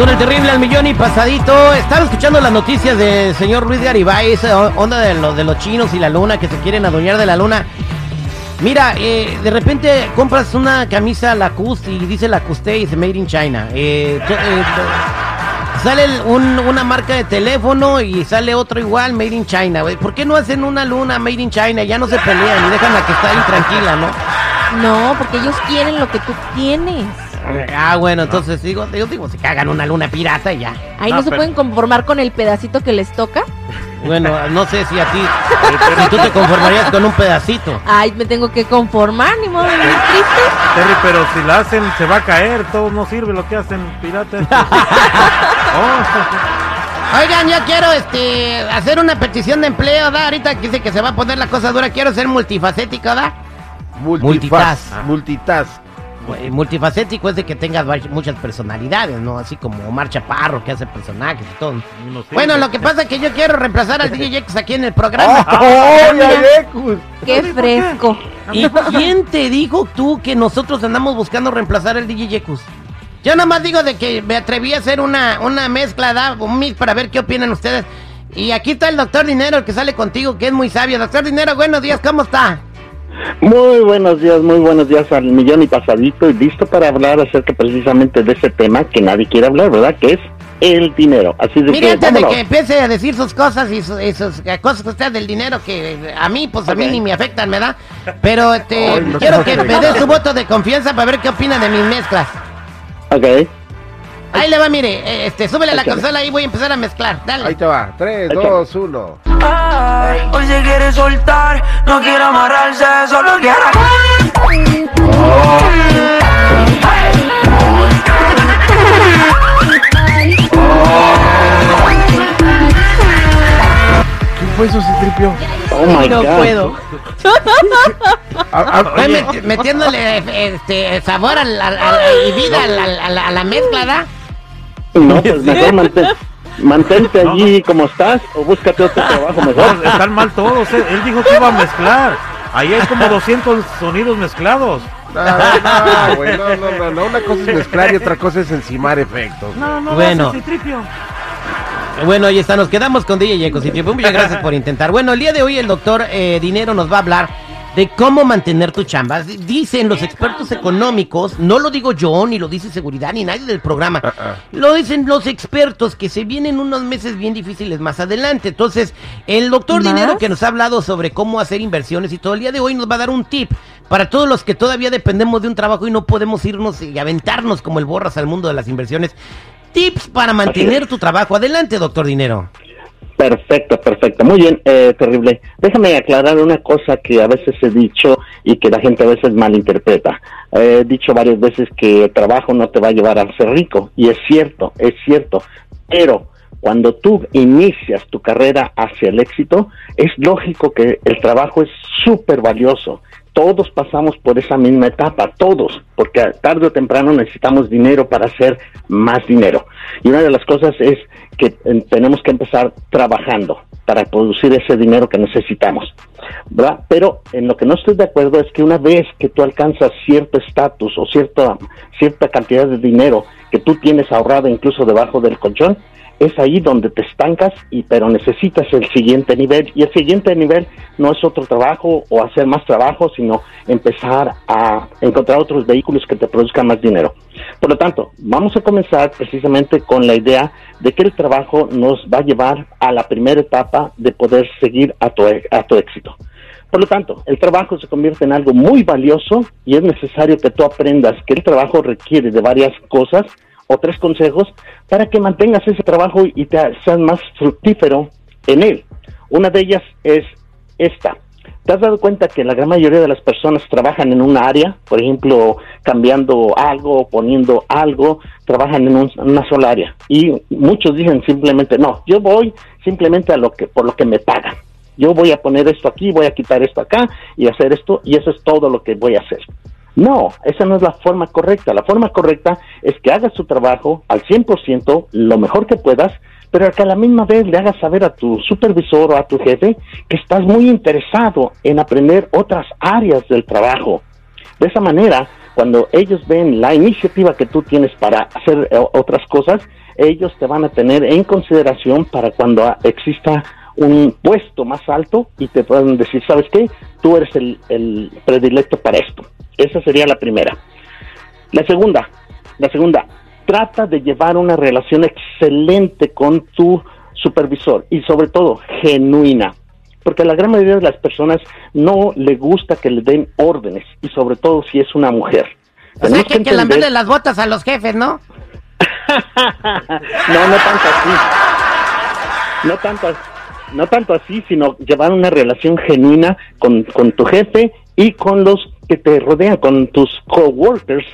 con el terrible al millón y pasadito. Estaba escuchando las noticias del señor Luis Garibay, esa onda de los, de los chinos y la luna que se quieren adueñar de la luna. Mira, eh, de repente compras una camisa Lacoste y dice Lacoste y dice Made in China. Eh, eh, sale un- una marca de teléfono y sale otro igual Made in China. ¿Por qué no hacen una luna Made in China? Ya no se pelean y dejan a que está ahí tranquila, ¿no? No, porque ellos quieren lo que tú tienes. Ah, bueno, entonces digo, digo, digo, se cagan una luna pirata y ya. Ahí Ah, no se pero- pueden conformar con el pedacito que les toca. Bueno, no sé si a ti, si tú te conformarías con un pedacito. Ay, me tengo que conformar, ni modo de vivir triste. Terry, pero si la hacen, se va a caer. Todo no sirve lo que hacen piratas. Oh, Oigan, yo quiero este hacer una petición de empleo, ¿da? Ahorita que dice que se va a poner la cosa dura, quiero ser multifacético, ¿da? Multitask. Multitask. Multitask. Eh, Multifacético es de que tengas muchas personalidades, ¿no? Así como Omar Chaparro, que hace personajes y todo. no. Bueno, lo que pasa es que yo quiero reemplazar al DJ X aquí en el programa. ¡Oh, mira. Yayekus! Qué fresco. ¿Y quién te dijo tú que nosotros andamos buscando reemplazar al DJ Yekus? Yo nomás digo de que me atreví a hacer una, una mezcla, ¿da? un mix para ver qué opinan ustedes. Y aquí está el doctor Dinero, el que sale contigo, que es muy sabio. Doctor Dinero, buenos días, ¿cómo está? Muy buenos días, muy buenos días al millón y pasadito y listo para hablar acerca precisamente de ese tema que nadie quiere hablar, ¿verdad? Que es el dinero. Así de Mire, que, antes de que empiece a decir sus cosas y, su- y sus eh, cosas que usted del dinero que eh, a mí, pues a mí ni me afectan, ¿verdad? Pero este, Ay, no quiero que me dé su voto de confianza para ver qué opina de mis mezclas. Ok. Ahí le va, mire, eh, este, súbele a la consola y voy a empezar a mezclar. Dale. Ahí te va. 3, Échale. 2, 1. Ay, hoy se quiere soltar, no quiere amarrarse, solo quiere. ¿Qué fue eso, Citripio? Oh my No God. puedo. Ah, ah, Estoy met- metiéndole eh, este, sabor al- al- al- y vida a la, a la- a la mezcla, ¿da? No, pues mejor mantén- mantente No, allí como estás o búscate otro trabajo mejor. No, están mal todos. eh. Él dijo que iba a mezclar. Ahí hay como 200 sonidos mezclados. no, no, güey, no, no, no, no. Una cosa es mezclar y otra cosa es encimar efectos. No, no, Bueno. Bueno, ahí está, nos quedamos con DJ Yecos y muchas gracias por intentar. Bueno, el día de hoy el doctor eh, Dinero nos va a hablar de cómo mantener tu chamba. Dicen los expertos económicos, no lo digo yo, ni lo dice seguridad, ni nadie del programa. Ah, ah. Lo dicen los expertos que se vienen unos meses bien difíciles más adelante. Entonces, el doctor ¿Más? Dinero que nos ha hablado sobre cómo hacer inversiones y todo el día de hoy nos va a dar un tip para todos los que todavía dependemos de un trabajo y no podemos irnos y aventarnos como el borras al mundo de las inversiones. Tips para mantener tu trabajo. Adelante, doctor Dinero. Perfecto, perfecto. Muy bien, eh, terrible. Déjame aclarar una cosa que a veces he dicho y que la gente a veces malinterpreta. He dicho varias veces que el trabajo no te va a llevar a ser rico. Y es cierto, es cierto. Pero cuando tú inicias tu carrera hacia el éxito, es lógico que el trabajo es súper valioso. Todos pasamos por esa misma etapa, todos, porque tarde o temprano necesitamos dinero para hacer más dinero. Y una de las cosas es que eh, tenemos que empezar trabajando para producir ese dinero que necesitamos. ¿verdad? Pero en lo que no estoy de acuerdo es que una vez que tú alcanzas cierto estatus o cierta, cierta cantidad de dinero que tú tienes ahorrado incluso debajo del colchón, es ahí donde te estancas y pero necesitas el siguiente nivel. Y el siguiente nivel no es otro trabajo o hacer más trabajo sino empezar a encontrar otros vehículos que te produzcan más dinero. Por lo tanto vamos a comenzar precisamente con la idea de que el trabajo nos va a llevar a la primera etapa de poder seguir a tu, e- a tu éxito. Por lo tanto, el trabajo se convierte en algo muy valioso y es necesario que tú aprendas que el trabajo requiere de varias cosas o tres consejos para que mantengas ese trabajo y te seas más fructífero en él. Una de ellas es esta. ¿Te has dado cuenta que la gran mayoría de las personas trabajan en una área, por ejemplo, cambiando algo, poniendo algo, trabajan en un- una sola área? Y muchos dicen simplemente, no, yo voy simplemente a lo que, por lo que me pagan. Yo voy a poner esto aquí, voy a quitar esto acá y hacer esto, y eso es todo lo que voy a hacer. No, esa no es la forma correcta. La forma correcta es que hagas tu trabajo al 100%, lo mejor que puedas, pero que a la misma vez le hagas saber a tu supervisor o a tu jefe que estás muy interesado en aprender otras áreas del trabajo. De esa manera, cuando ellos ven la iniciativa que tú tienes para hacer eh, otras cosas, ellos te van a tener en consideración para cuando exista un puesto más alto y te puedan decir, ¿sabes qué? Tú eres el, el predilecto para esto. Esa sería la primera. La segunda, la segunda, trata de llevar una relación excelente con tu supervisor y sobre todo genuina, porque a la gran mayoría de las personas no le gusta que le den órdenes y sobre todo si es una mujer. O sea, que que entender- lamberle las botas a los jefes, ¿no? no, no tanto así. No tanto, as- no tanto así, sino llevar una relación genuina con, con tu jefe y con los que te rodean, con tus coworkers,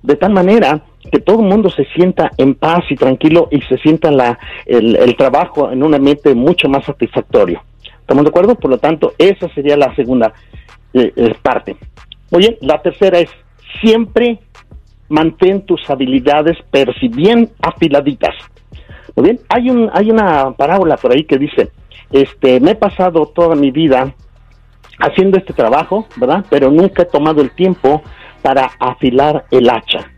de tal manera que todo el mundo se sienta en paz y tranquilo y se sienta la, el, trabajo en un ambiente mucho más satisfactorio. ¿Estamos de acuerdo? Por lo tanto, esa sería la segunda eh, eh, parte. Oye, la tercera es siempre mantén tus habilidades, pero si bien afiladitas. Muy bien, hay un hay una parábola por ahí que dice, este, me he pasado toda mi vida haciendo este trabajo, ¿verdad? Pero nunca he tomado el tiempo para afilar el hacha.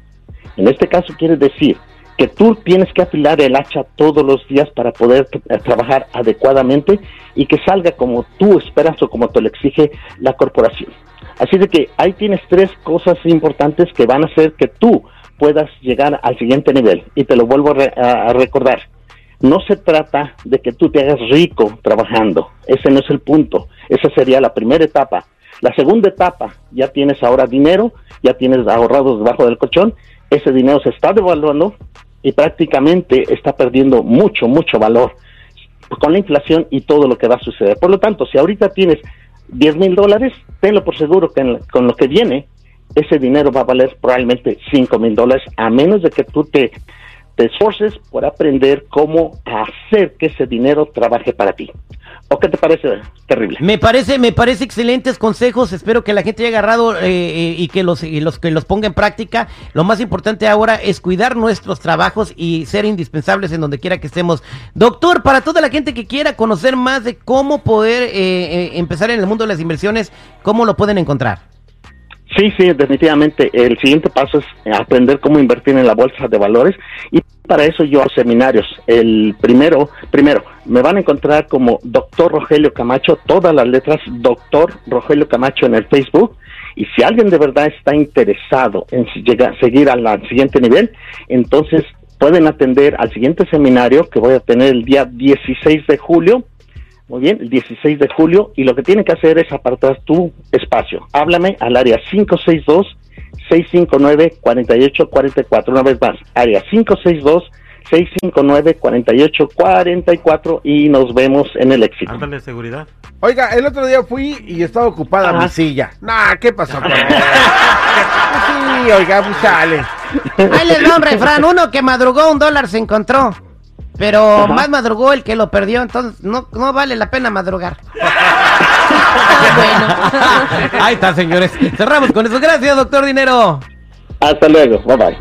En este caso quiere decir que tú tienes que afilar el hacha todos los días para poder eh, trabajar adecuadamente y que salga como tú esperas o como te lo exige la corporación. Así de que ahí tienes tres cosas importantes que van a hacer que tú puedas llegar al siguiente nivel. Y te lo vuelvo a, re- a- a recordar. No se trata de que tú te hagas rico trabajando. Ese no es el punto. Esa sería la primera etapa. La segunda etapa, ya tienes ahora dinero, ya tienes ahorrado debajo del colchón, ese dinero se está devaluando y prácticamente está perdiendo mucho, mucho valor con la inflación y todo lo que va a suceder. Por lo tanto, si ahorita tienes 10 mil dólares, tenlo por seguro que con lo que viene, ese dinero va a valer probablemente 5 mil dólares, a menos de que tú te, te esforces por aprender cómo hacer que ese dinero trabaje para ti. ¿O qué te parece terrible? Me parece, me parece excelentes consejos. Espero que la gente haya agarrado eh, eh, y que los, que los ponga en práctica. Lo más importante ahora es cuidar nuestros trabajos y ser indispensables en donde quiera que estemos. Doctor, para toda la gente que quiera conocer más de cómo poder eh, eh, empezar en el mundo de las inversiones, ¿cómo lo pueden encontrar? Sí, sí, definitivamente. El siguiente paso es aprender cómo invertir en la bolsa de valores y para eso yo hago seminarios. El primero, primero, me van a encontrar como Doctor Rogelio Camacho, todas las letras Doctor Rogelio Camacho en el Facebook. Y si alguien de verdad está interesado en llegar, seguir al siguiente nivel, entonces pueden atender al siguiente seminario que voy a tener el día 16 de julio muy bien, el 16 de julio y lo que tienen que hacer es apartar tu espacio. Háblame al área 562-659-4844. Una vez más, área 562-659-4844 y nos vemos en el éxito. Ándale, seguridad. Oiga, el otro día fui y estaba ocupada Ajá. mi silla. Nah, ¿qué pasó? pues? sí, oiga, pues sale. Ahí les va un refrán. Uno que madrugó un dólar se encontró. Pero más madrugó el que lo perdió, entonces no, no vale la pena madrugar. Ahí está, señores. Cerramos con eso. Gracias, doctor Dinero. Hasta luego, bye bye.